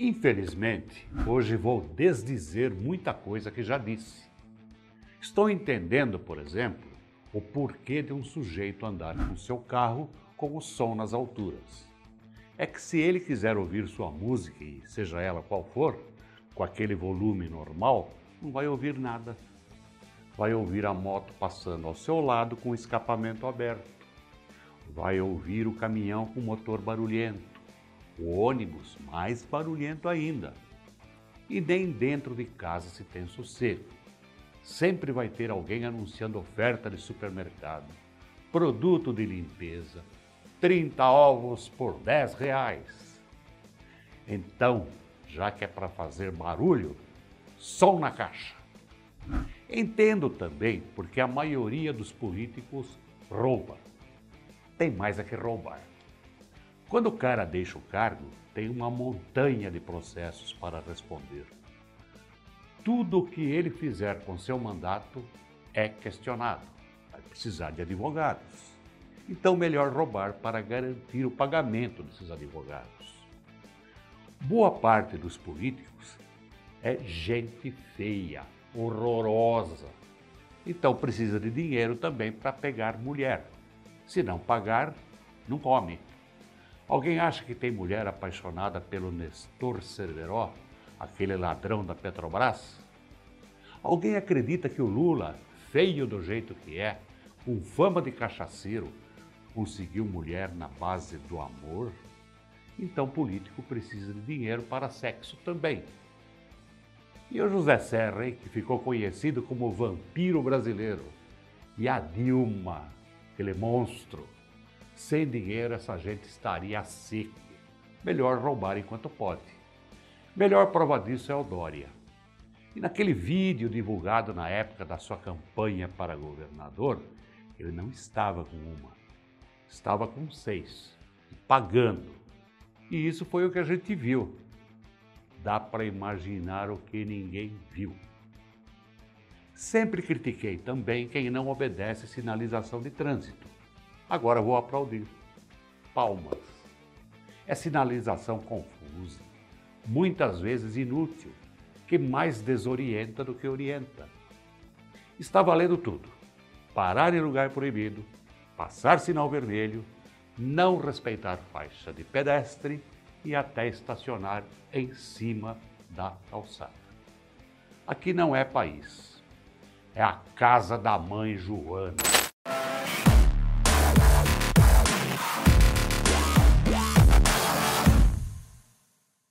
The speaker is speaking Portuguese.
Infelizmente, hoje vou desdizer muita coisa que já disse. Estou entendendo, por exemplo, o porquê de um sujeito andar com seu carro com o som nas alturas. É que se ele quiser ouvir sua música, e seja ela qual for, com aquele volume normal, não vai ouvir nada. Vai ouvir a moto passando ao seu lado com o escapamento aberto. Vai ouvir o caminhão com motor barulhento o ônibus mais barulhento ainda. E nem dentro de casa se tem sossego. Sempre vai ter alguém anunciando oferta de supermercado, produto de limpeza, 30 ovos por 10 reais. Então, já que é para fazer barulho, som na caixa. Entendo também porque a maioria dos políticos rouba. Tem mais a que roubar. Quando o cara deixa o cargo, tem uma montanha de processos para responder. Tudo o que ele fizer com seu mandato é questionado. Vai precisar de advogados. Então, melhor roubar para garantir o pagamento desses advogados. Boa parte dos políticos é gente feia, horrorosa. Então, precisa de dinheiro também para pegar mulher. Se não pagar, não come. Alguém acha que tem mulher apaixonada pelo Nestor Cerveró, aquele ladrão da Petrobras? Alguém acredita que o Lula, feio do jeito que é, com fama de cachaceiro, conseguiu mulher na base do amor? Então político precisa de dinheiro para sexo também. E o José Serra, hein, que ficou conhecido como vampiro brasileiro. E a Dilma, aquele monstro sem dinheiro, essa gente estaria seco. Melhor roubar enquanto pode. Melhor prova disso é o Dória. E naquele vídeo divulgado na época da sua campanha para governador, ele não estava com uma, estava com seis, pagando. E isso foi o que a gente viu. Dá para imaginar o que ninguém viu. Sempre critiquei também quem não obedece sinalização de trânsito. Agora vou aplaudir. Palmas. É sinalização confusa, muitas vezes inútil, que mais desorienta do que orienta. Está valendo tudo. Parar em lugar proibido, passar sinal vermelho, não respeitar faixa de pedestre e até estacionar em cima da calçada. Aqui não é país, é a casa da mãe Joana.